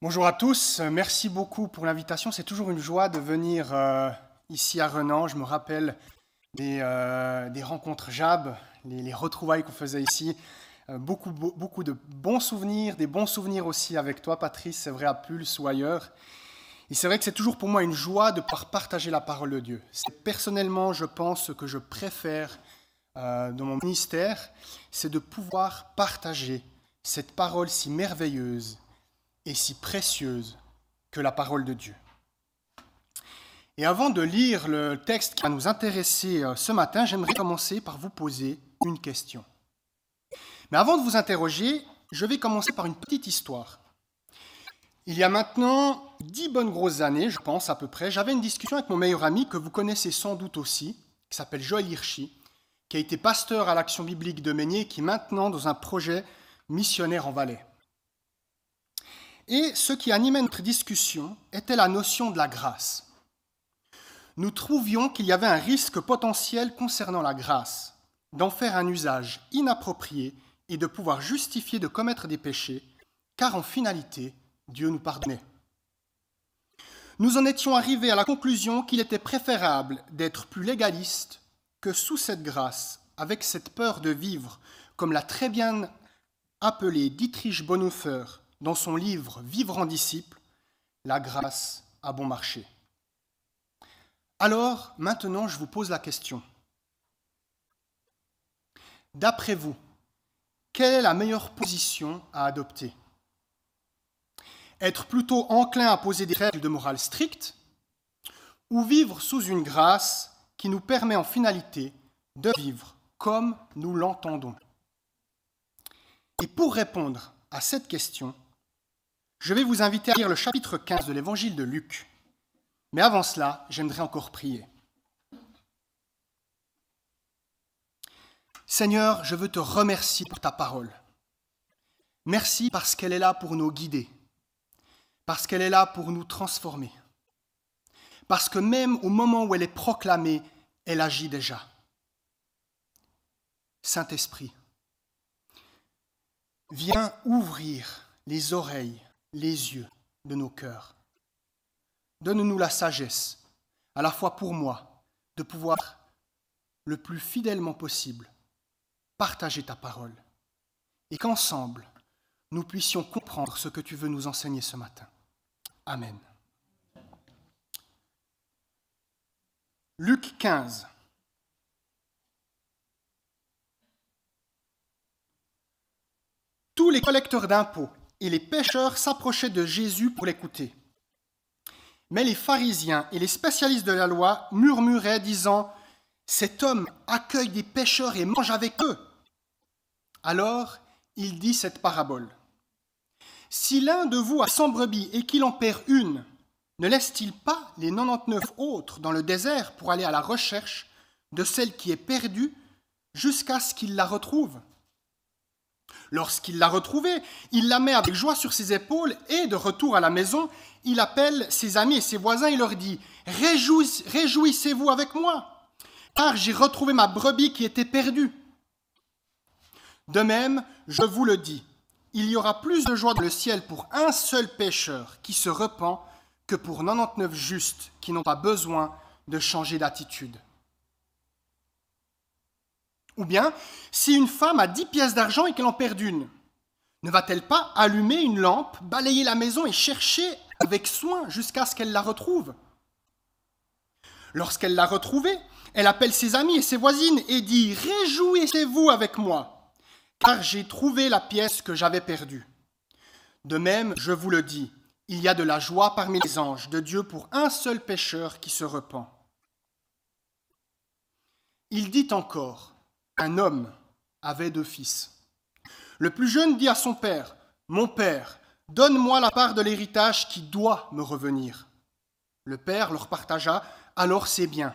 Bonjour à tous, merci beaucoup pour l'invitation. C'est toujours une joie de venir euh, ici à Renan. Je me rappelle des, euh, rencontres JAB, les, les retrouvailles qu'on faisait ici. Euh, beaucoup, beau- beaucoup de bons souvenirs, des bons souvenirs aussi avec toi, Patrice, c'est vrai, à Pulse ou ailleurs. Et c'est vrai que c'est toujours pour moi une joie de pouvoir partager la parole de Dieu. C'est personnellement, je pense, ce que je préfère dans mon ministère, c'est de pouvoir partager cette parole si merveilleuse et si précieuse que la parole de Dieu. Et avant de lire le texte qui va nous intéresser euh, ce matin, j'aimerais commencer par vous poser une question. Mais avant de vous interroger, je vais commencer par une petite histoire. Il y a maintenant dix bonnes grosses années, je pense à peu près, j'avais une discussion avec mon meilleur ami que vous connaissez sans doute aussi, qui s'appelle Joël Hirschi, qui a été pasteur à l'Action biblique de Meignier et qui est maintenant dans un projet missionnaire en Valais. Et ce qui animait notre discussion était la notion de la grâce. Nous trouvions qu'il y avait un risque potentiel concernant la grâce, d'en faire un usage inapproprié et de pouvoir justifier de commettre des péchés, car en finalité, Dieu nous pardonnait. Nous en étions arrivés à la conclusion qu'il était préférable d'être plus légaliste que sous cette grâce, avec cette peur de vivre, comme l'a très bien appelé Dietrich Bonhoeffer dans son livre Vivre en disciple, la grâce a bon marché. Alors, maintenant, je vous pose la question. D'après vous, quelle est la meilleure position à adopter? Être plutôt enclin à poser des règles de morale strictes ou vivre sous une grâce qui nous permet en finalité de vivre comme nous l'entendons? Et pour répondre à cette question, je vais vous inviter à lire le chapitre 15 de l'évangile de Luc. Mais avant cela, j'aimerais encore prier. Seigneur, je veux te remercier pour ta parole. Merci parce qu'elle est là pour nous guider, parce qu'elle est là pour nous transformer, parce que même au moment où elle est proclamée, elle agit déjà. Saint-Esprit, viens ouvrir les oreilles, les yeux de nos cœurs. Donne-nous la sagesse, à la fois pour moi, de pouvoir le plus fidèlement possible partager ta parole et qu'ensemble, nous puissions comprendre ce que tu veux nous enseigner ce matin. Amen. Luc 15. Tous les collecteurs d'impôts et les pêcheurs s'approchaient de Jésus pour l'écouter. Mais les pharisiens et les spécialistes de la loi murmuraient, disant Cet homme accueille des pêcheurs et mange avec eux. Alors il dit cette parabole Si l'un de vous a cent brebis et qu'il en perd une, ne laisse-t-il pas les 99 autres dans le désert pour aller à la recherche de celle qui est perdue jusqu'à ce qu'il la retrouve? Lorsqu'il l'a retrouvée, il la met avec joie sur ses épaules et, de retour à la maison, il appelle ses amis et ses voisins et leur dit Réjouis- Réjouissez-vous avec moi, car j'ai retrouvé ma brebis qui était perdue. De même, je vous le dis, il y aura plus de joie dans le ciel pour un seul pécheur qui se repent que pour 99 justes qui n'ont pas besoin de changer d'attitude. Ou bien, si une femme a 10 pièces d'argent et qu'elle en perd une, ne va-t-elle pas allumer une lampe, balayer la maison et chercher avec soin jusqu'à ce qu'elle la retrouve? Lorsqu'elle l'a retrouvée, elle appelle ses amis et ses voisines et dit Réjouissez-vous avec moi, car j'ai trouvé la pièce que j'avais perdue. De même, je vous le dis, il y a de la joie parmi les anges de Dieu pour un seul pécheur qui se repent. Il dit encore Un homme avait deux fils. Le plus jeune dit à son père Mon père, donne-moi la part de l'héritage qui doit me revenir. Le père leur partagea alors ses biens.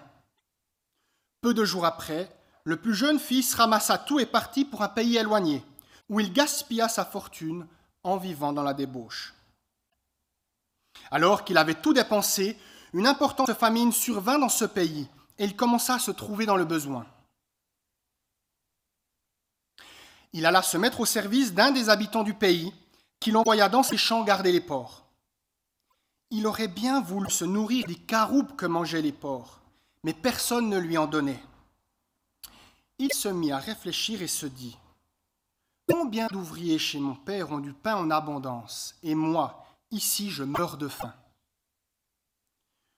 Peu de jours après, le plus jeune fils ramassa tout et partit pour un pays éloigné, où il gaspilla sa fortune en vivant dans la débauche. Alors qu'il avait tout dépensé, une importante famine survint dans ce pays, et il commença à se trouver dans le besoin. Il alla se mettre au service d'un des habitants du pays, qui l'envoya dans ses champs garder les porcs. Il aurait bien voulu se nourrir des caroubes que mangeaient les porcs, mais personne ne lui en donnait. Il se mit à réfléchir et se dit, Combien d'ouvriers chez mon père ont du pain en abondance, et moi, ici, je meurs de faim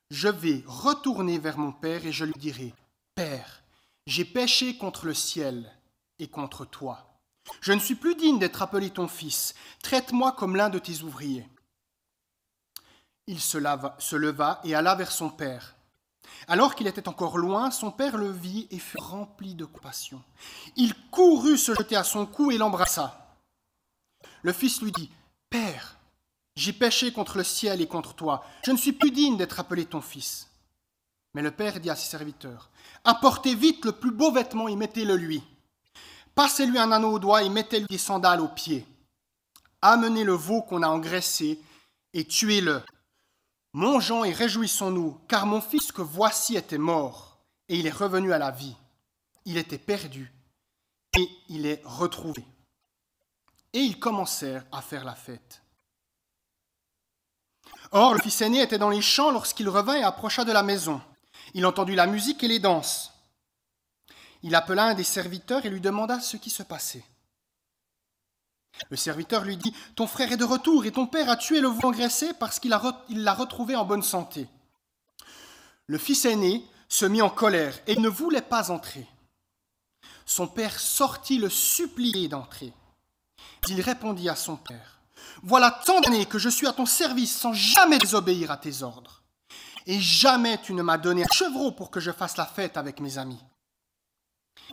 Je vais retourner vers mon père et je lui dirai, Père, j'ai péché contre le ciel et contre toi. Je ne suis plus digne d'être appelé ton fils. Traite-moi comme l'un de tes ouvriers. Il se, leva et alla vers son père. Alors qu'il était encore loin, son père le vit et fut rempli de compassion. Il courut se jeter à son cou et l'embrassa. Le fils lui dit, Père, j'ai péché contre le ciel et contre toi. Je ne suis plus digne d'être appelé ton fils. Mais le père dit à ses serviteurs, Apportez vite le plus beau vêtement et mettez-le lui. Passez-lui un anneau au doigt et mettez-lui des sandales aux pieds. Amenez le veau qu'on a engraissé et tuez-le. Mangeons et réjouissons-nous, car mon fils que voici était mort, et il est revenu à la vie. Il était perdu, et il est retrouvé. Et ils commencèrent à faire la fête. Or, le fils aîné était dans les champs lorsqu'il revint et approcha de la maison. Il entendit la musique et les danses. Il appela un des serviteurs et lui demanda ce qui se passait. Le serviteur lui dit Ton frère est de retour et ton père a tué le veau engraissé parce qu'il l'a retrouvé en bonne santé. Le fils aîné se mit en colère et ne voulait pas entrer. Son père sortit le supplier d'entrer. Il répondit à son père Voilà tant d'années que je suis à ton service sans jamais désobéir à tes ordres. Et jamais tu ne m'as donné un chevreau pour que je fasse la fête avec mes amis.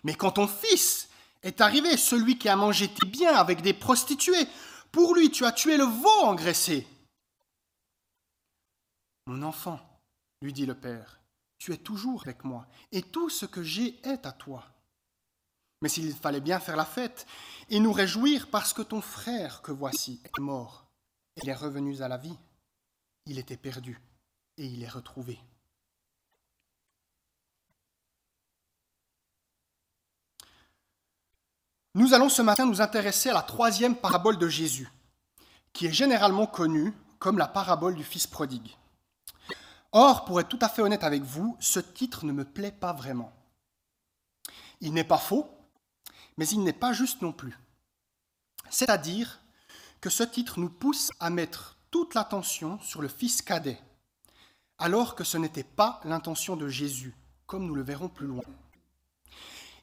Mais quand ton fils est arrivé celui qui a mangé tes biens avec des prostituées. Pour lui, tu as tué le veau engraissé. Mon enfant, lui dit le père, tu es toujours avec moi, et tout ce que j'ai est à toi. Mais s'il fallait bien faire la fête et nous réjouir parce que ton frère que voici est mort, il est revenu à la vie. Il était perdu et il est retrouvé. Nous allons ce matin nous intéresser à la troisième parabole de Jésus, qui est généralement connue comme la parabole du Fils prodigue. Or, pour être tout à fait honnête avec vous, ce titre ne me plaît pas vraiment. Il n'est pas faux, mais il n'est pas juste non plus. C'est-à-dire que ce titre nous pousse à mettre toute l'attention sur le Fils cadet, alors que ce n'était pas l'intention de Jésus, comme nous le verrons plus loin.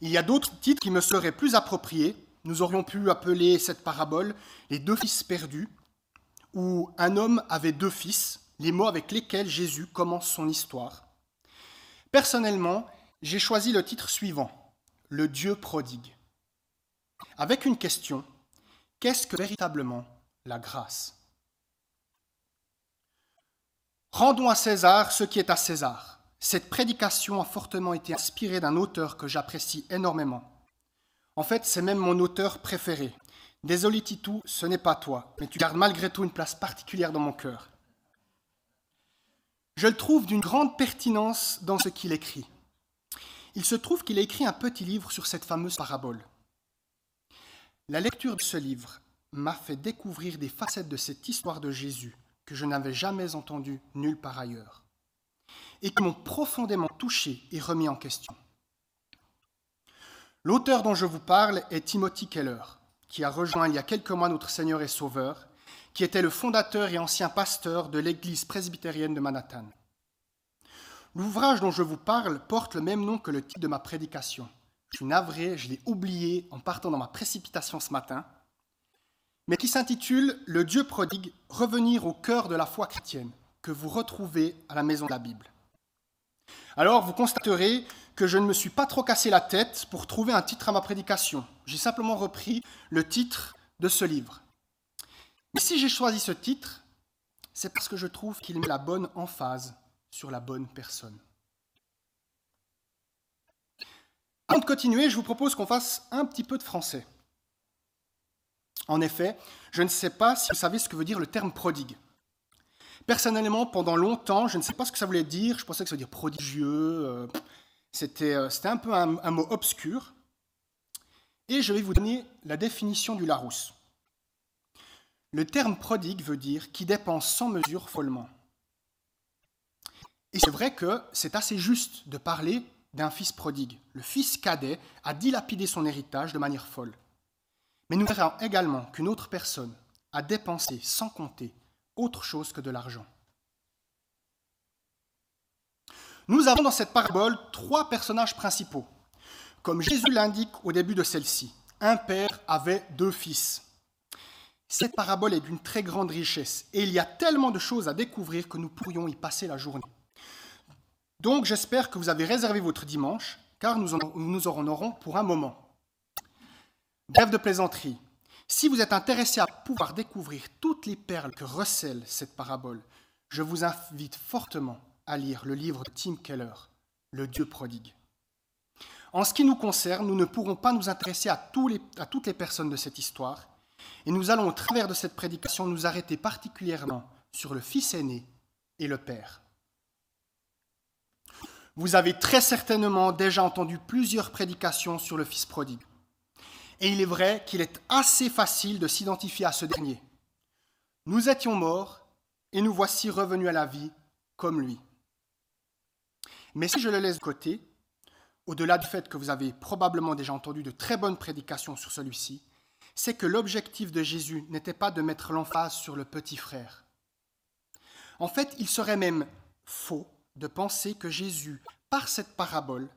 Il y a d'autres titres qui me seraient plus appropriés. Nous aurions pu appeler cette parabole les deux fils perdus, où un homme avait deux fils, les mots avec lesquels Jésus commence son histoire. Personnellement, j'ai choisi le titre suivant, Le Dieu prodigue, avec une question, qu'est-ce que véritablement la grâce? Rendons à César ce qui est à César cette prédication a fortement été inspirée d'un auteur que j'apprécie énormément. En fait, c'est même mon auteur préféré. Désolé Titou, ce n'est pas toi, mais tu gardes malgré tout une place particulière dans mon cœur. Je le trouve d'une grande pertinence dans ce qu'il écrit. Il se trouve qu'il a écrit un petit livre sur cette fameuse parabole. La lecture de ce livre m'a fait découvrir des facettes de cette histoire de Jésus que je n'avais jamais entendues nulle part ailleurs et qui m'ont profondément touché et remis en question. L'auteur dont je vous parle est Timothy Keller, qui a rejoint il y a quelques mois notre Seigneur et Sauveur, qui était le fondateur et ancien pasteur de l'église presbytérienne de Manhattan. L'ouvrage dont je vous parle porte le même nom que le titre de ma prédication. Je suis navré, je l'ai oublié en partant dans ma précipitation ce matin, mais qui s'intitule Le Dieu prodigue, revenir au cœur de la foi chrétienne, que vous retrouvez à la maison de la Bible. Alors vous constaterez que je ne me suis pas trop cassé la tête pour trouver un titre à ma prédication. J'ai simplement repris le titre de ce livre. Mais si j'ai choisi ce titre, c'est parce que je trouve qu'il met la bonne emphase sur la bonne personne. Avant de continuer, je vous propose qu'on fasse un petit peu de français. En effet, je ne sais pas si vous savez ce que veut dire le terme prodigue. Personnellement, pendant longtemps, je ne sais pas ce que ça voulait dire. Je pensais que ça veut dire prodigieux. Euh, c'était, euh, c'était un peu un, un, mot obscur. Et je vais vous donner la définition du Larousse. Le terme prodigue veut dire qui dépense sans mesure follement. Et c'est vrai que c'est assez juste de parler d'un fils prodigue. Le fils cadet a dilapidé son héritage de manière folle. Mais nous verrons également qu'une autre personne a dépensé sans compter autre chose que de l'argent. Nous avons dans cette parabole trois personnages principaux. Comme Jésus l'indique au début de celle-ci, un père avait deux fils. Cette parabole est d'une très grande richesse et il y a tellement de choses à découvrir que nous pourrions y passer la journée. Donc j'espère que vous avez réservé votre dimanche, car nous en, nous en aurons pour un moment. Bref de plaisanterie, si vous êtes intéressé à pouvoir découvrir toutes les perles que recèle cette parabole, je vous invite fortement à lire le livre de Tim Keller, Le Dieu prodigue. En ce qui nous concerne, nous ne pourrons pas nous intéresser à, toutes les personnes de cette histoire, et nous allons au travers de cette prédication nous arrêter particulièrement sur le fils aîné et le père. Vous avez très certainement déjà entendu plusieurs prédications sur le fils prodigue. Et il est vrai qu'il est assez facile de s'identifier à ce dernier. Nous étions morts et nous voici revenus à la vie comme lui. Mais si je le laisse de côté, au-delà du fait que vous avez probablement déjà entendu de très bonnes prédications sur celui-ci, c'est que l'objectif de Jésus n'était pas de mettre l'emphase sur le petit frère. En fait, il serait même faux de penser que Jésus, par cette parabole,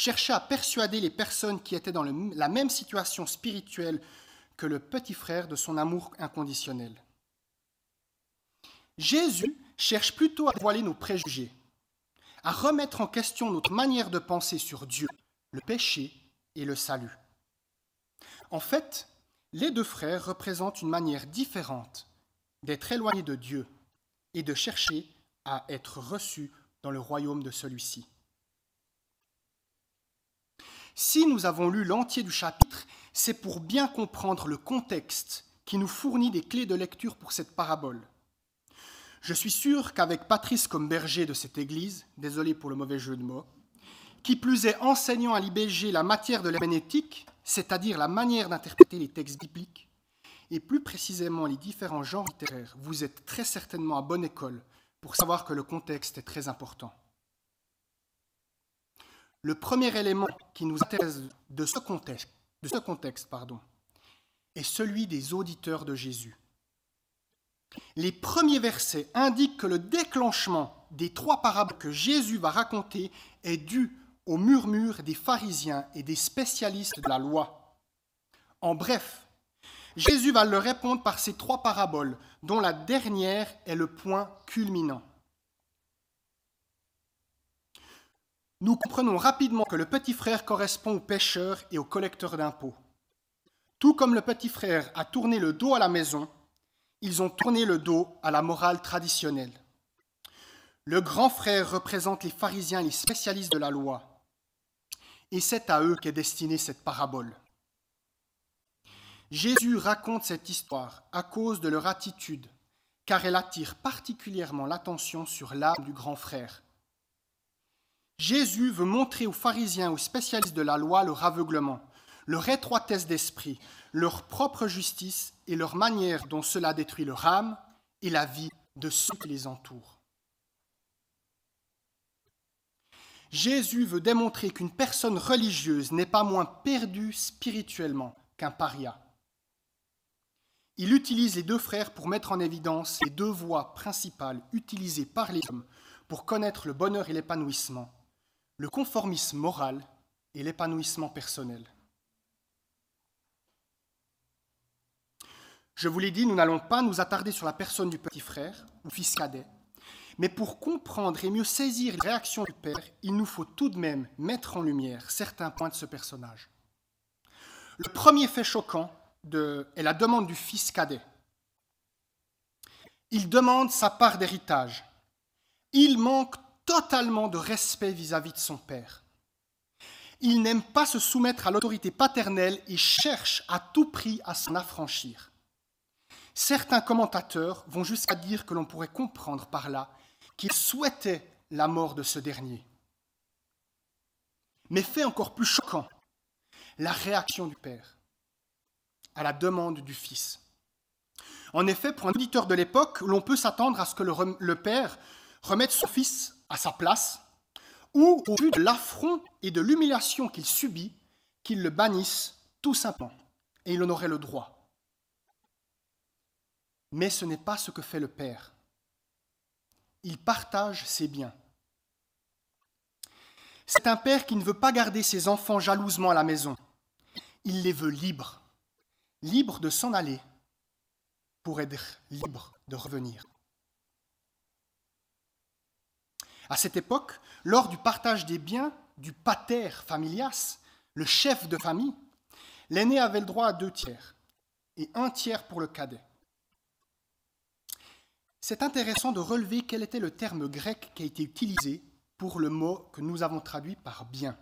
cherchait à persuader les personnes qui étaient dans la même situation spirituelle que le petit frère de son amour inconditionnel. Jésus cherche plutôt à voiler nos préjugés, à remettre en question notre manière de penser sur Dieu, le péché et le salut. En fait, les deux frères représentent une manière différente d'être éloignés de Dieu et de chercher à être reçus dans le royaume de celui-ci. Si nous avons lu l'entier du chapitre, c'est pour bien comprendre le contexte qui nous fournit des clés de lecture pour cette parabole. Je suis sûr qu'avec Patrice comme berger de cette église, désolé pour le mauvais jeu de mots, qui plus est enseignant à l'IBG la matière de l'herméneutique, c'est-à-dire la manière d'interpréter les textes bibliques, et plus précisément les différents genres littéraires, vous êtes très certainement à bonne école pour savoir que le contexte est très important. Le premier élément qui nous intéresse de ce contexte, est celui des auditeurs de Jésus. Les premiers versets indiquent que le déclenchement des trois paraboles que Jésus va raconter est dû au murmure des pharisiens et des spécialistes de la loi. En bref, Jésus va leur répondre par ces trois paraboles, dont la dernière est le point culminant. Nous comprenons rapidement que le petit frère correspond aux pêcheurs et aux collecteurs d'impôts. Tout comme le petit frère a tourné le dos à la maison, ils ont tourné le dos à la morale traditionnelle. Le grand frère représente les pharisiens, les spécialistes de la loi. Et c'est à eux qu'est destinée cette parabole. Jésus raconte cette histoire à cause de leur attitude, car elle attire particulièrement l'attention sur l'âme du grand frère. Jésus veut montrer aux pharisiens, aux spécialistes de la loi, leur aveuglement, leur étroitesse d'esprit, leur propre justice et leur manière dont cela détruit leur âme et la vie de ceux qui les entourent. Jésus veut démontrer qu'une personne religieuse n'est pas moins perdue spirituellement qu'un paria. Il utilise les deux frères pour mettre en évidence les deux voies principales utilisées par les hommes pour connaître le bonheur et l'épanouissement, le conformisme moral et l'épanouissement personnel. Je vous l'ai dit, nous n'allons pas nous attarder sur la personne du petit frère ou fils cadet, mais pour comprendre et mieux saisir les réactions du Père, il nous faut tout de même mettre en lumière certains points de ce personnage. Le premier fait choquant est la demande du fils cadet. Il demande sa part d'héritage. Il manque totalement de respect vis-à-vis -vis de son père. Il n'aime pas se soumettre à l'autorité paternelle et cherche à tout prix à s'en affranchir. Certains commentateurs vont jusqu'à dire que l'on pourrait comprendre par là qu'il souhaitait la mort de ce dernier. Mais fait encore plus choquant, la réaction du Père à la demande du Fils. En effet, pour un auditeur de l'époque, l'on peut s'attendre à ce que le, Père remette son Fils à sa place, ou au vu de l'affront et de l'humiliation qu'il subit, qu'il le bannisse tout simplement, et il en aurait le droit. Mais ce n'est pas ce que fait le Père. Il partage ses biens. C'est un père qui ne veut pas garder ses enfants jalousement à la maison. Il les veut libres, libres de s'en aller pour être libres de revenir. À cette époque, lors du partage des biens du pater familias, le chef de famille, l'aîné avait le droit à deux tiers et un tiers pour le cadet. C'est intéressant de relever quel était le terme grec qui a été utilisé pour le mot que nous avons traduit par bien.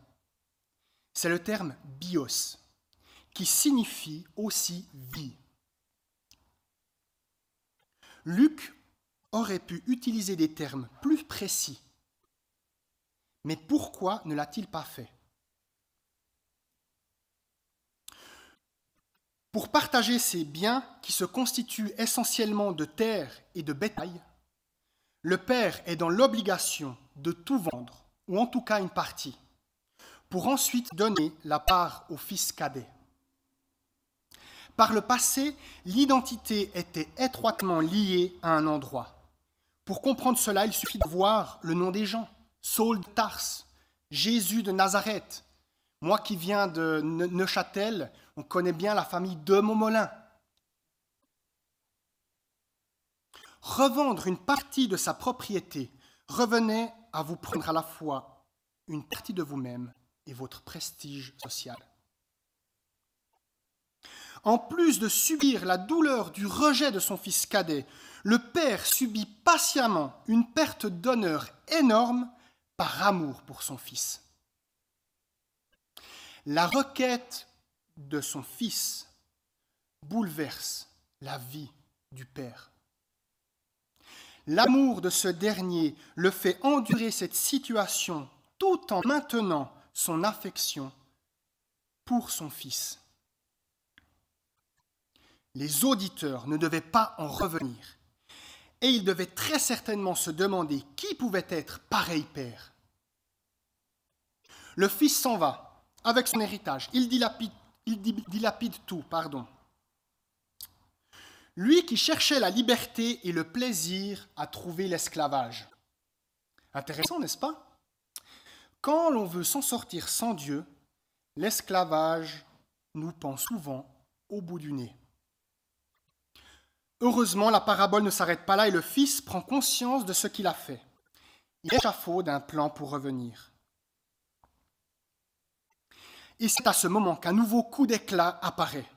C'est le terme bios, qui signifie aussi vie. Luc aurait pu utiliser des termes plus précis mais pourquoi ne l'a-t-il pas fait? Pour partager ces biens qui se constituent essentiellement de terre et de bétail, le père est dans l'obligation de tout vendre, ou en tout cas une partie, pour ensuite donner la part au fils cadet. Par le passé, l'identité était étroitement liée à un endroit. Pour comprendre cela, il suffit de voir le nom des gens. Saul de Tars, Jésus de Nazareth. Moi qui viens de Neuchâtel, on connaît bien la famille de Montmolin. Revendre une partie de sa propriété revenait à vous prendre à la fois une partie de vous-même et votre prestige social. En plus de subir la douleur du rejet de son fils cadet, le père subit patiemment une perte d'honneur énorme par amour pour son fils. La requête de son fils bouleverse la vie du Père. L'amour de ce dernier le fait endurer cette situation tout en maintenant son affection pour son fils. Les auditeurs ne devaient pas en revenir et il devait très certainement se demander qui pouvait être pareil père. Le fils s'en va avec son héritage. Il dilapide, il dilapide tout, pardon. Lui qui cherchait la liberté et le plaisir a trouvé l'esclavage. Intéressant, n'est-ce pas? Quand l'on veut s'en sortir sans Dieu, l'esclavage nous pend souvent au bout du nez. Heureusement, la parabole ne s'arrête pas là et le Fils prend conscience de ce qu'il a fait. Il échafaude d'un plan pour revenir. Et c'est à ce moment qu'un nouveau coup d'éclat apparaît.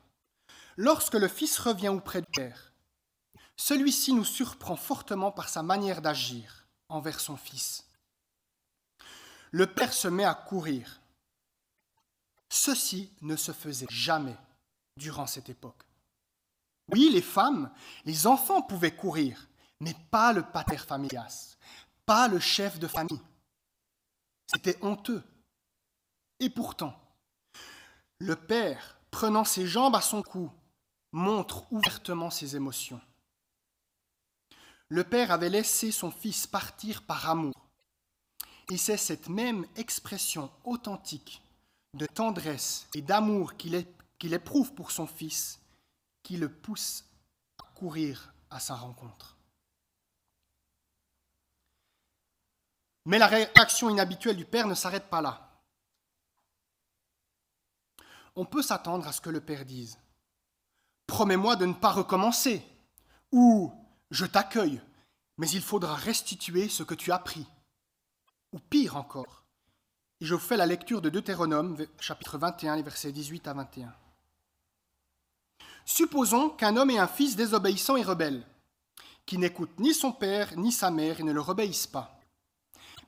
Lorsque le Fils revient auprès du Père, celui-ci nous surprend fortement par sa manière d'agir envers son Fils. Le Père se met à courir. Ceci ne se faisait jamais durant cette époque. Oui, les femmes, les enfants pouvaient courir, mais pas le pater familias, pas le chef de famille. C'était honteux. Et pourtant, le père, prenant ses jambes à son cou, montre ouvertement ses émotions. Le père avait laissé son fils partir par amour. Et c'est cette même expression authentique de tendresse et d'amour qu'il éprouve pour son fils qui le pousse à courir à sa rencontre. Mais la réaction inhabituelle du Père ne s'arrête pas là. On peut s'attendre à ce que le Père dise Promets-moi de ne pas recommencer ou Je t'accueille, mais il faudra restituer ce que tu as pris. Ou pire encore. Et je fais la lecture de Deutéronome, chapitre 21, versets 18 à 21. Supposons qu'un homme ait un fils désobéissant et rebelle, qui n'écoute ni son père ni sa mère et ne le obéissent pas,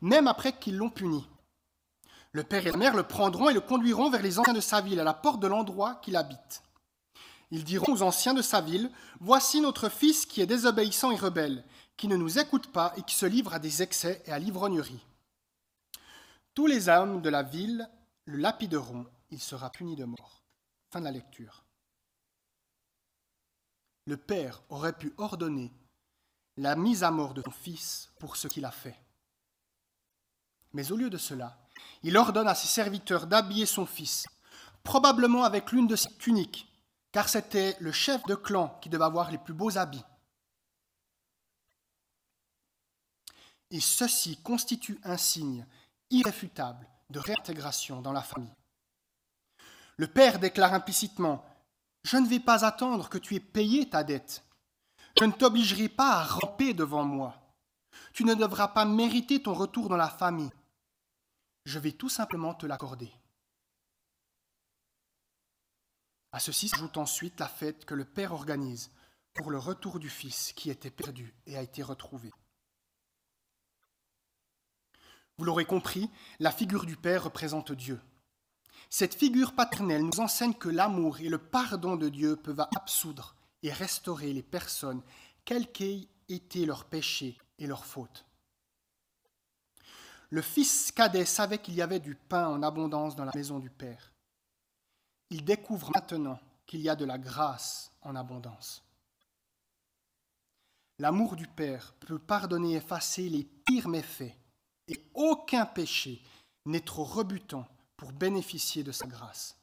même après qu'ils l'ont puni. Le père et la mère le prendront et le conduiront vers les anciens de sa ville, à la porte de l'endroit qu'il habite. Ils diront aux anciens de sa ville, Voici notre fils qui est désobéissant et rebelle, qui ne nous écoute pas et qui se livre à des excès et à l'ivrognerie. Tous les hommes de la ville le lapideront, il sera puni de mort. Fin de la lecture le Père aurait pu ordonner la mise à mort de son Fils pour ce qu'il a fait. Mais au lieu de cela, il ordonne à ses serviteurs d'habiller son fils, probablement avec l'une de ses tuniques, car c'était le chef de clan qui devait avoir les plus beaux habits. Et ceci constitue un signe irréfutable de réintégration dans la famille. Le père déclare implicitement Je ne vais pas attendre que tu aies payé ta dette. Je ne t'obligerai pas à ramper devant moi. Tu ne devras pas mériter ton retour dans la famille. Je vais tout simplement te l'accorder. À ceci s'ajoute ensuite la fête que le Père organise pour le retour du Fils qui était perdu et a été retrouvé. Vous l'aurez compris, la figure du Père représente Dieu. Cette figure paternelle nous enseigne que l'amour et le pardon de Dieu peuvent absoudre et restaurer les personnes, quels qu'aient été leurs péchés et leurs fautes. Le fils cadet savait qu'il y avait du pain en abondance dans la maison du Père. Il découvre maintenant qu'il y a de la grâce en abondance. L'amour du Père peut pardonner et effacer les pires méfaits, et aucun péché n'est trop rebutant pour bénéficier de sa grâce.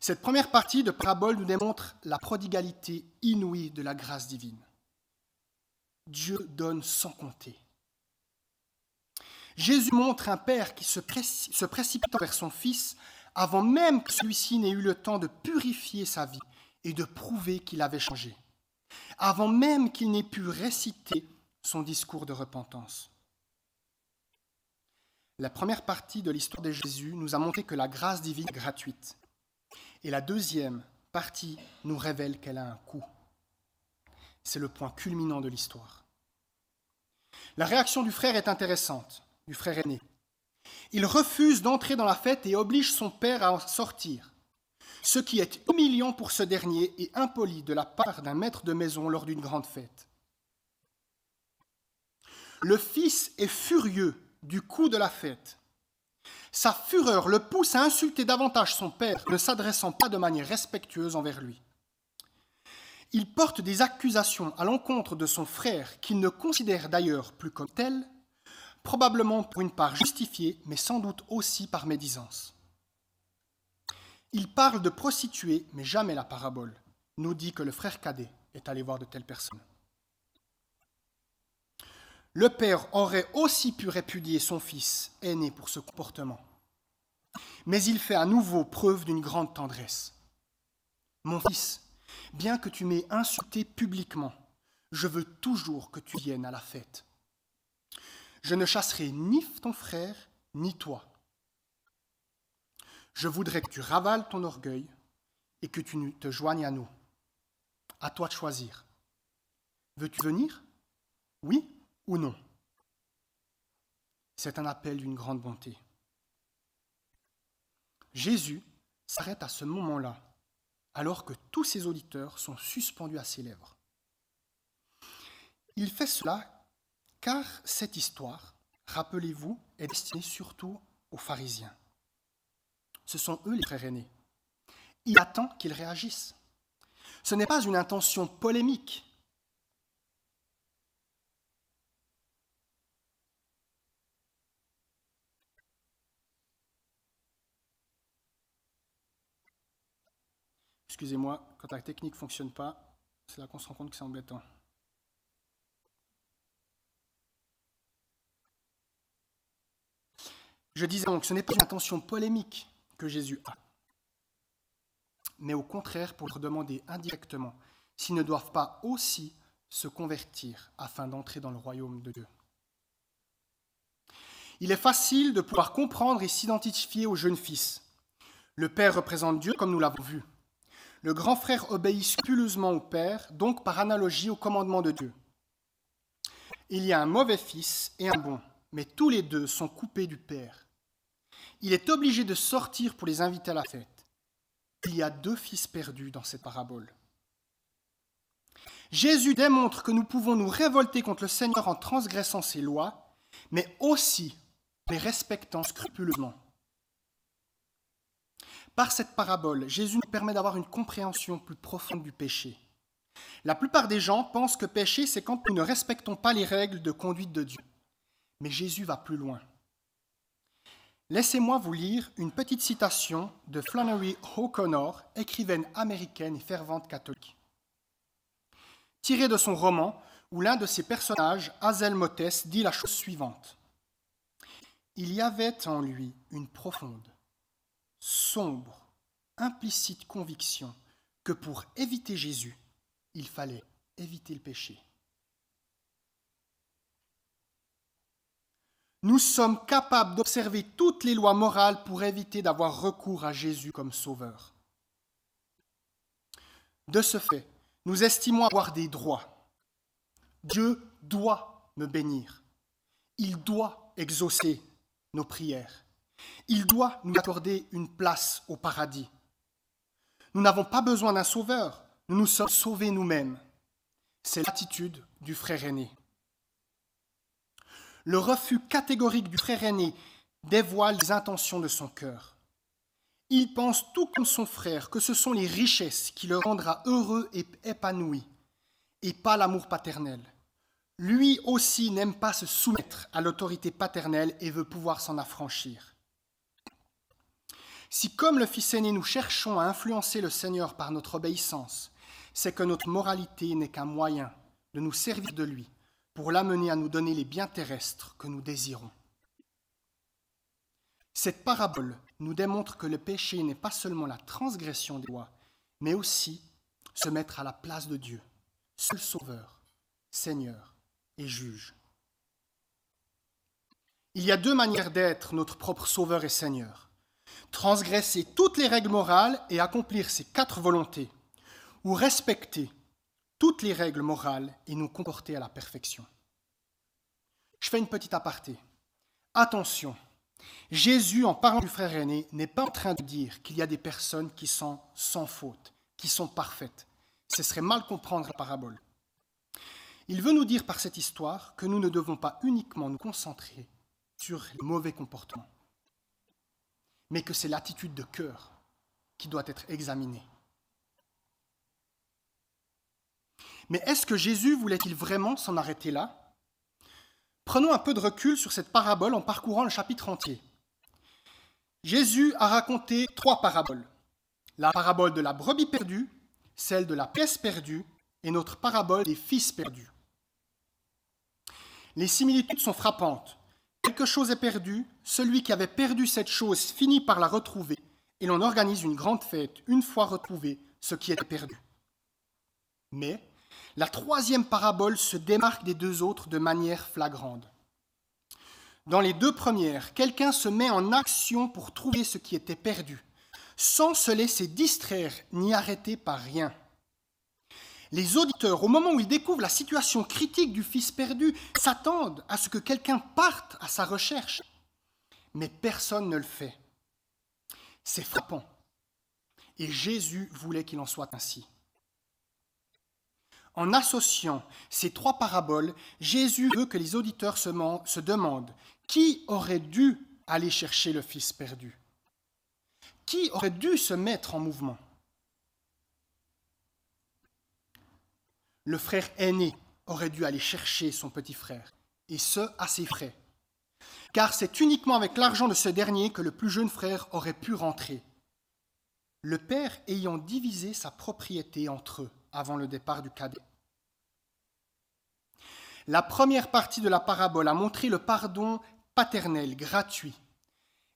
Cette première partie de parabole nous démontre la prodigalité inouïe de la grâce divine. Dieu donne sans compter. Jésus montre un Père qui se, précipite vers son Fils avant même que celui-ci n'ait eu le temps de purifier sa vie et de prouver qu'il avait changé, avant même qu'il n'ait pu réciter son discours de repentance. La première partie de l'histoire de Jésus nous a montré que la grâce divine est gratuite. Et la deuxième partie nous révèle qu'elle a un coût. C'est le point culminant de l'histoire. La réaction du frère est intéressante, du frère aîné. Il refuse d'entrer dans la fête et oblige son père à en sortir, ce qui est humiliant pour ce dernier et impoli de la part d'un maître de maison lors d'une grande fête. Le fils est furieux du coup de la fête sa fureur le pousse à insulter davantage son père, ne s'adressant pas de manière respectueuse envers lui. Il porte des accusations à l'encontre de son frère, qu'il ne considère d'ailleurs plus comme tel, probablement pour une part justifiée, mais sans doute aussi par médisance. Il parle de prostituées, mais jamais la parabole nous dit que le frère cadet est allé voir de telles personnes. Le père aurait aussi pu répudier son fils aîné pour ce comportement. Mais il fait à nouveau preuve d'une grande tendresse. Mon fils, bien que tu m'aies insulté publiquement, je veux toujours que tu viennes à la fête. Je ne chasserai ni ton frère, ni toi. Je voudrais que tu ravales ton orgueil et que tu te joignes à nous. À toi de choisir. Veux-tu venir? Oui? Ou non C'est un appel d'une grande bonté. Jésus s'arrête à ce moment-là, alors que tous ses auditeurs sont suspendus à ses lèvres. Il fait cela car cette histoire, rappelez-vous, est destinée surtout aux pharisiens. Ce sont eux les frères aînés. Il attend qu'ils réagissent. Ce n'est pas une intention polémique, Excusez-moi, quand la technique ne fonctionne pas, c'est là qu'on se rend compte que c'est embêtant. Je disais donc, ce n'est pas une intention polémique que Jésus a, mais au contraire pour demander indirectement s'ils ne doivent pas aussi se convertir afin d'entrer dans le royaume de Dieu. Il est facile de pouvoir comprendre et s'identifier au jeune fils. Le Père représente Dieu comme nous l'avons vu. Le grand frère obéit scrupuleusement au Père, donc par analogie au commandement de Dieu. Il y a un mauvais fils et un bon, mais tous les deux sont coupés du Père. Il est obligé de sortir pour les inviter à la fête. Il y a deux fils perdus dans cette parabole. Jésus démontre que nous pouvons nous révolter contre le Seigneur en transgressant ses lois, mais aussi les respectant scrupuleusement. Par cette parabole, Jésus nous permet d'avoir une compréhension plus profonde du péché. La plupart des gens pensent que péché, c'est quand nous ne respectons pas les règles de conduite de Dieu. Mais Jésus va plus loin. Laissez-moi vous lire une petite citation de Flannery O'Connor, écrivaine américaine et fervente catholique. Tirée de son roman, où l'un de ses personnages, Hazel Mottes, dit la chose suivante. Il y avait en lui une profonde, sombre, implicite conviction que pour éviter Jésus, il fallait éviter le péché. Nous sommes capables d'observer toutes les lois morales pour éviter d'avoir recours à Jésus comme sauveur. De ce fait, nous estimons avoir des droits. Dieu doit me bénir. Il doit exaucer nos prières. Il doit nous accorder une place au paradis. Nous n'avons pas besoin d'un sauveur, nous nous sommes sauvés nous-mêmes. C'est l'attitude du frère aîné. Le refus catégorique du frère aîné dévoile les intentions de son cœur. Il pense tout comme son frère que ce sont les richesses qui le rendra heureux et épanoui, et pas l'amour paternel. Lui aussi n'aime pas se soumettre à l'autorité paternelle et veut pouvoir s'en affranchir. Si comme le Fils aîné nous cherchons à influencer le Seigneur par notre obéissance, c'est que notre moralité n'est qu'un moyen de nous servir de lui pour l'amener à nous donner les biens terrestres que nous désirons. Cette parabole nous démontre que le péché n'est pas seulement la transgression des lois, mais aussi se mettre à la place de Dieu, seul Sauveur, Seigneur et Juge. Il y a deux manières d'être notre propre Sauveur et Seigneur. Transgresser toutes les règles morales et accomplir ses quatre volontés, ou respecter toutes les règles morales et nous comporter à la perfection. Je fais une petite aparté. Attention, Jésus, en parlant du frère aîné, n'est pas en train de dire qu'il y a des personnes qui sont sans faute, qui sont parfaites. Ce serait mal comprendre la parabole. Il veut nous dire par cette histoire que nous ne devons pas uniquement nous concentrer sur les mauvais comportements, mais que c'est l'attitude de cœur qui doit être examinée. Mais est-ce que Jésus voulait-il vraiment s'en arrêter là? Prenons un peu de recul sur cette parabole en parcourant le chapitre entier. Jésus a raconté trois paraboles. La parabole de la brebis perdue, celle de la pièce perdue et notre parabole des fils perdus. Les similitudes sont frappantes. Quelque chose est perdu, celui qui avait perdu cette chose finit par la retrouver, et l'on organise une grande fête une fois retrouvé ce qui était perdu. Mais la troisième parabole se démarque des deux autres de manière flagrante. Dans les deux premières, quelqu'un se met en action pour trouver ce qui était perdu, sans se laisser distraire ni arrêter par rien. Les auditeurs, au moment où ils découvrent la situation critique du fils perdu, s'attendent à ce que quelqu'un parte à sa recherche. Mais personne ne le fait. C'est frappant. Et Jésus voulait qu'il en soit ainsi. En associant ces trois paraboles, Jésus veut que les auditeurs se, demandent qui aurait dû aller chercher le Fils perdu? Qui aurait dû se mettre en mouvement? Le frère aîné aurait dû aller chercher son petit frère, et ce, à ses frais. Car c'est uniquement avec l'argent de ce dernier que le plus jeune frère aurait pu rentrer. Le père ayant divisé sa propriété entre eux avant le départ du cadet. La première partie de la parabole a montré le pardon paternel gratuit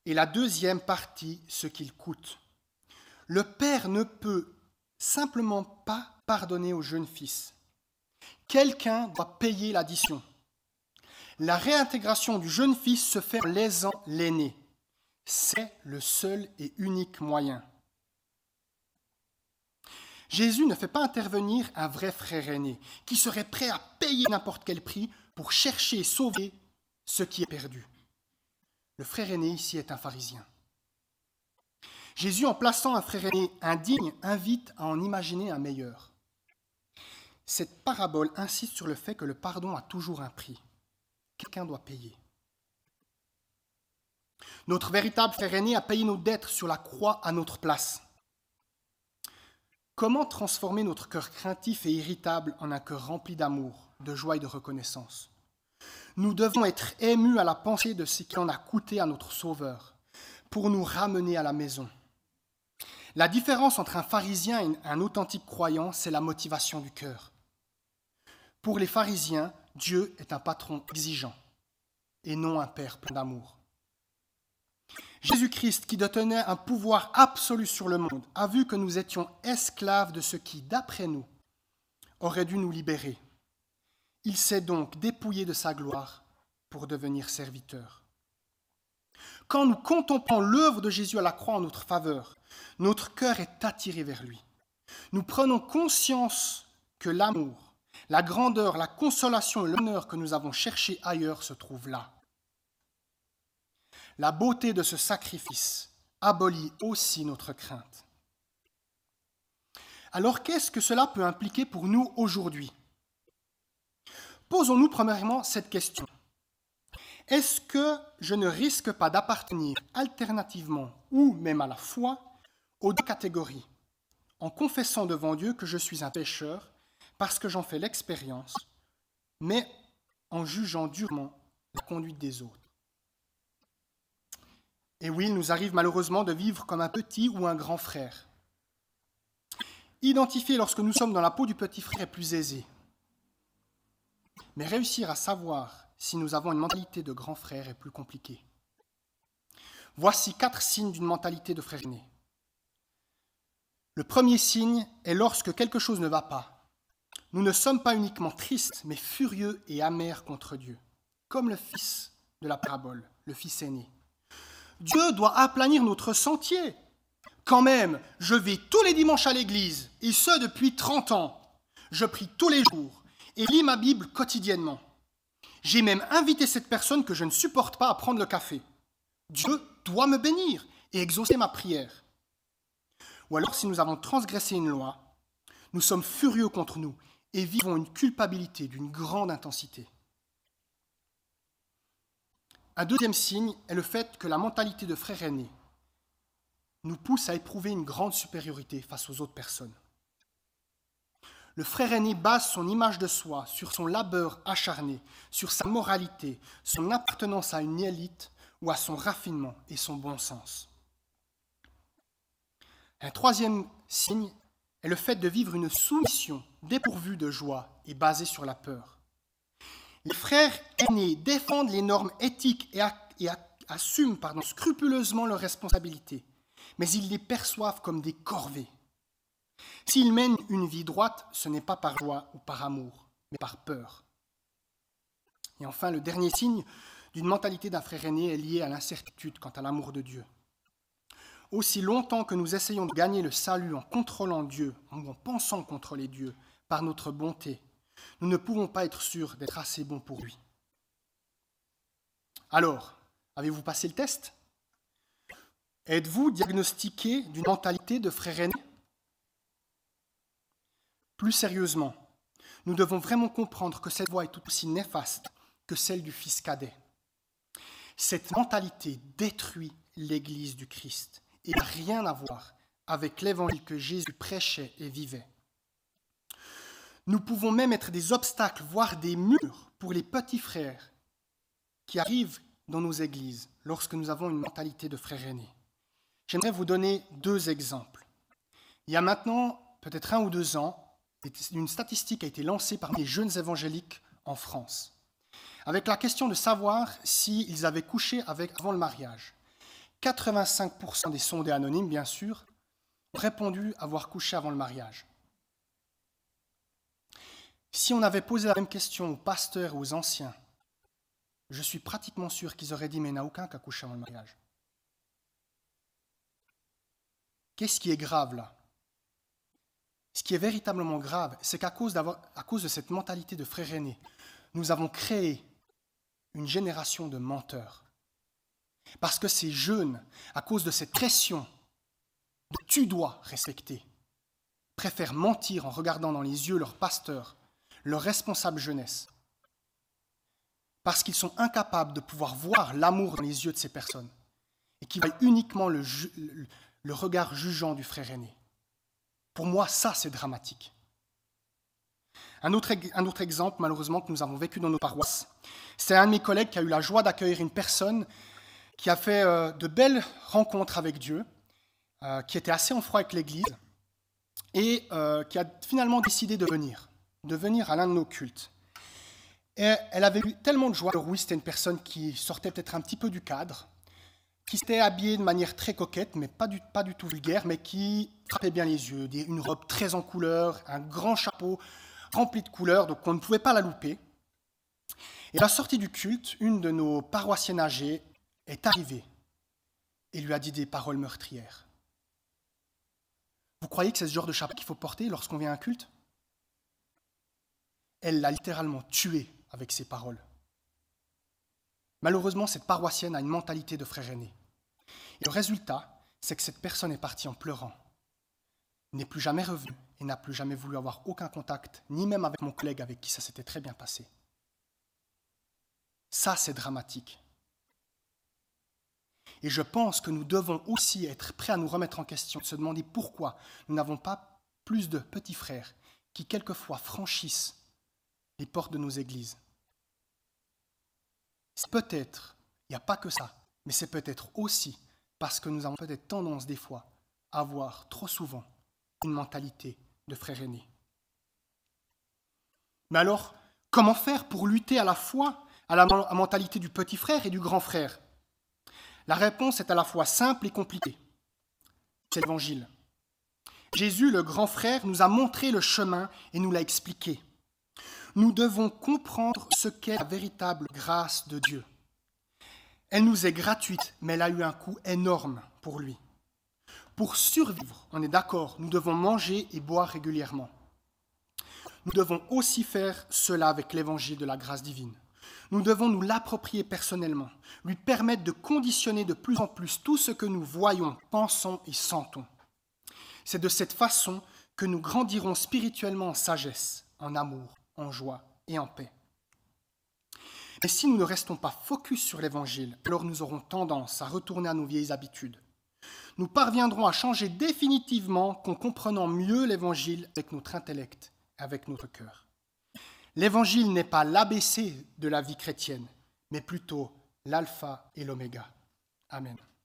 et la deuxième partie ce qu'il coûte. Le père ne peut simplement pas pardonner au jeune fils. Quelqu'un doit payer l'addition. La réintégration du jeune fils se fait en lésant l'aîné. C'est le seul et unique moyen. Jésus ne fait pas intervenir un vrai frère aîné qui serait prêt à payer n'importe quel prix pour chercher et sauver ce qui est perdu. Le frère aîné ici est un pharisien. Jésus, en plaçant un frère aîné indigne, invite à en imaginer un meilleur. Cette parabole insiste sur le fait que le pardon a toujours un prix. Quelqu'un doit payer. Notre véritable frère aîné a payé nos dettes sur la croix à notre place. Comment transformer notre cœur craintif et irritable en un cœur rempli d'amour, de joie et de reconnaissance? Nous devons être émus à la pensée de ce qui en a coûté à notre Sauveur pour nous ramener à la maison. La différence entre un pharisien et un authentique croyant, c'est la motivation du cœur. Pour les pharisiens, Dieu est un patron exigeant et non un père plein d'amour. Jésus-Christ, qui détenait un pouvoir absolu sur le monde, a vu que nous étions esclaves de ce qui, d'après nous, aurait dû nous libérer. Il s'est donc dépouillé de sa gloire pour devenir serviteur. Quand nous contemplons l'œuvre de Jésus à la croix en notre faveur, notre cœur est attiré vers lui. Nous prenons conscience que l'amour, la grandeur, la consolation et l'honneur que nous avons cherchés ailleurs se trouvent là. La beauté de ce sacrifice abolit aussi notre crainte. Alors qu'est-ce que cela peut impliquer pour nous aujourd'hui? Posons-nous premièrement cette question. Est-ce que je ne risque pas d'appartenir alternativement ou même à la fois aux deux catégories, en confessant devant Dieu que je suis un pécheur parce que j'en fais l'expérience, mais en jugeant durement la conduite des autres? Et oui, il nous arrive malheureusement de vivre comme un petit ou un grand frère. Identifier lorsque nous sommes dans la peau du petit frère est plus aisé. Mais réussir à savoir si nous avons une mentalité de grand frère est plus compliqué. Voici quatre signes d'une mentalité de frère aîné. Le premier signe est lorsque quelque chose ne va pas. Nous ne sommes pas uniquement tristes, mais furieux et amers contre Dieu, comme le fils de la parabole, le fils aîné. Dieu doit aplanir notre sentier. Quand même, je vais tous les dimanches à l'église, et ce depuis 30 ans. Je prie tous les jours et lis ma Bible quotidiennement. J'ai même invité cette personne que je ne supporte pas à prendre le café. Dieu doit me bénir et exaucer ma prière. Ou alors si nous avons transgressé une loi, nous sommes furieux contre nous et vivons une culpabilité d'une grande intensité. Un deuxième signe est le fait que la mentalité de frère aîné nous pousse à éprouver une grande supériorité face aux autres personnes. Le frère aîné base son image de soi sur son labeur acharné, sur sa moralité, son appartenance à une élite ou à son raffinement et son bon sens. Un troisième signe est le fait de vivre une soumission dépourvue de joie et basée sur la peur. Les frères aînés défendent les normes éthiques et, assument scrupuleusement leurs responsabilités, mais ils les perçoivent comme des corvées. S'ils mènent une vie droite, ce n'est pas par joie ou par amour, mais par peur. Et enfin, le dernier signe d'une mentalité d'un frère aîné est lié à l'incertitude quant à l'amour de Dieu. Aussi longtemps que nous essayons de gagner le salut en contrôlant Dieu, en pensant contrôler Dieu, par notre bonté, nous ne pouvons pas être sûrs d'être assez bons pour lui. Alors, avez-vous passé le test? Êtes-vous diagnostiqué d'une mentalité de frère aîné? Plus sérieusement, nous devons vraiment comprendre que cette voie est tout aussi néfaste que celle du fils cadet. Cette mentalité détruit l'Église du Christ et n'a rien à voir avec l'évangile que Jésus prêchait et vivait. Nous pouvons même être des obstacles, voire des murs pour les petits frères qui arrivent dans nos églises lorsque nous avons une mentalité de frère aîné. J'aimerais vous donner deux exemples. Il y a maintenant peut-être un ou deux ans, une statistique a été lancée parmi les jeunes évangéliques en France, avec la question de savoir s'ils avaient couché avant le mariage. 85% des sondés anonymes, bien sûr, ont répondu avoir couché avant le mariage. Si on avait posé la même question aux pasteurs et aux anciens, je suis pratiquement sûr qu'ils auraient dit Mais il n'y a aucun qui a couché avant le mariage. Qu'est-ce qui est grave là? Ce qui est véritablement grave, c'est qu'à cause, de cette mentalité de frère aîné, nous avons créé une génération de menteurs. Parce que ces jeunes, à cause de cette pression de tu dois respecter, préfèrent mentir en regardant dans les yeux leur pasteur, leur responsable jeunesse. Parce qu'ils sont incapables de pouvoir voir l'amour dans les yeux de ces personnes et qui voient uniquement le regard jugeant du frère aîné. Pour moi, ça, c'est dramatique. Un autre, exemple, malheureusement, que nous avons vécu dans nos paroisses, c'est un de mes collègues qui a eu la joie d'accueillir une personne qui a fait euh, de belles rencontres avec Dieu, euh, qui était assez en froid avec l'Église, et euh, qui a finalement décidé de venir, de venir à l'un de nos cultes. Et elle avait eu tellement de joie. Oui, c'était une personne qui sortait peut-être un petit peu du cadre, qui s'était habillée de manière très coquette, mais pas du, tout vulgaire, mais qui frappait bien les yeux, une robe très en couleur, un grand chapeau rempli de couleurs, donc on ne pouvait pas la louper. Et à la sortie du culte, une de nos paroissiennes âgées est arrivée et lui a dit des paroles meurtrières. Vous croyez que c'est ce genre de chapeau qu'il faut porter lorsqu'on vient à un culte? Elle l'a littéralement tué avec ses paroles. Malheureusement, cette paroissienne a une mentalité de frère aîné. Le résultat, c'est que cette personne est partie en pleurant, n'est plus jamais revenue et n'a plus jamais voulu avoir aucun contact, ni même avec mon collègue avec qui ça s'était très bien passé. Ça, c'est dramatique. Et je pense que nous devons aussi être prêts à nous remettre en question, se demander pourquoi nous n'avons pas plus de petits frères qui quelquefois franchissent les portes de nos églises. C'est peut-être, il n'y a pas que ça, mais c'est peut-être aussi parce que nous avons peut-être tendance des fois à avoir trop souvent une mentalité de frère aîné. Mais alors, comment faire pour lutter à la fois à la mentalité du petit frère et du grand frère? La réponse est à la fois simple et compliquée. C'est l'Évangile. Jésus, le grand frère, nous a montré le chemin et nous l'a expliqué. Nous devons comprendre ce qu'est la véritable grâce de Dieu. Elle nous est gratuite, mais elle a eu un coût énorme pour lui. Pour survivre, on est d'accord, nous devons manger et boire régulièrement. Nous devons aussi faire cela avec l'évangile de la grâce divine. Nous devons nous l'approprier personnellement, lui permettre de conditionner de plus en plus tout ce que nous voyons, pensons et sentons. C'est de cette façon que nous grandirons spirituellement en sagesse, en amour, en joie et en paix. Mais si nous ne restons pas focus sur l'Évangile, alors nous aurons tendance à retourner à nos vieilles habitudes, nous parviendrons à changer définitivement qu'en comprenant mieux l'Évangile avec notre intellect, avec notre cœur. L'Évangile n'est pas l'ABC de la vie chrétienne, mais plutôt l'alpha et l'oméga. Amen.